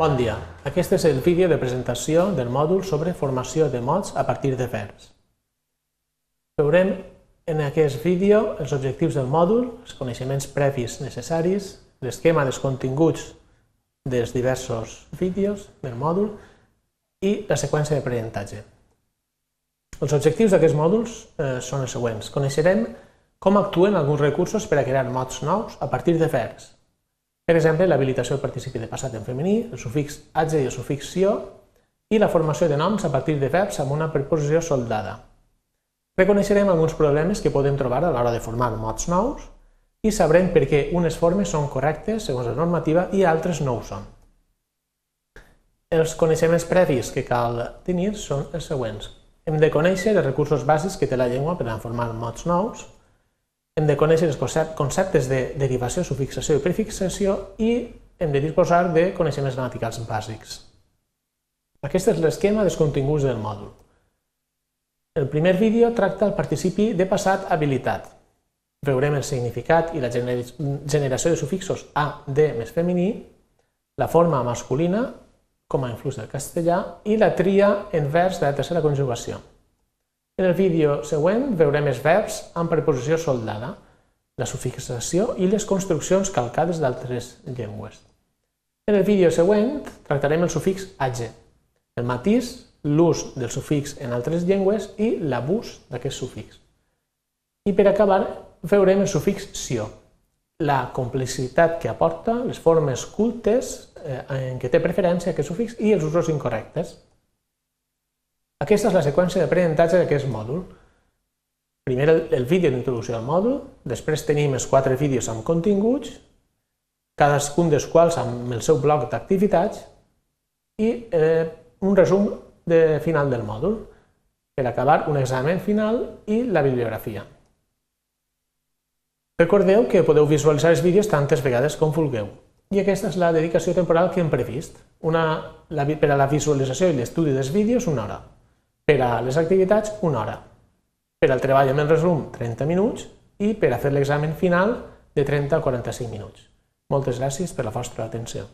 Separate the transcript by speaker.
Speaker 1: Bon dia, aquest és el vídeo de presentació del mòdul sobre formació de mots a partir de verbs. Veurem en aquest vídeo els objectius del mòdul, els coneixements previs necessaris, l'esquema dels continguts dels diversos vídeos del mòdul i la seqüència d'aprenentatge. Els objectius d'aquests mòduls eh, són els següents. Coneixerem com actuen alguns recursos per a crear mots nous a partir de verbs, per exemple, l'habilitació del participi de passat en femení, el sufix age i el sufix sió, i la formació de noms a partir de verbs amb una preposició soldada. Reconeixerem alguns problemes que podem trobar a l'hora de formar mots nous i sabrem per què unes formes són correctes segons la normativa i altres no ho són. Els coneixements previs que cal tenir són els següents. Hem de conèixer els recursos bàsics que té la llengua per a formar mots nous, hem de conèixer els conceptes de derivació, sufixació i prefixació i hem de disposar de coneixements gramaticals bàsics. Aquest és l'esquema dels continguts del mòdul. El primer vídeo tracta el participi de passat habilitat. Veurem el significat i la generació de sufixos a, de més femení, la forma masculina, com a influx del castellà, i la tria en vers de la tercera conjugació. En el vídeo següent veurem els verbs amb preposició soldada, la sufixació i les construccions calcades d'altres llengües. En el vídeo següent tractarem el sufix age, el matís, l'ús del sufix en altres llengües i l'abús d'aquest sufix. I per acabar veurem el sufix sio, la complicitat que aporta, les formes cultes eh, en què té preferència aquest sufix i els usos incorrectes. Aquesta és la seqüència d'aprenentatge d'aquest mòdul. Primer el, vídeo d'introducció al mòdul, després tenim els quatre vídeos amb continguts, cadascun dels quals amb el seu bloc d'activitats i eh, un resum de final del mòdul, per acabar un examen final i la bibliografia. Recordeu que podeu visualitzar els vídeos tantes vegades com vulgueu. I aquesta és la dedicació temporal que hem previst. Una, la, per a la visualització i l'estudi dels vídeos, una hora. Per a les activitats, una hora. Per al treball amb el resum, 30 minuts i per a fer l'examen final de 30 a 45 minuts. Moltes gràcies per la vostra atenció.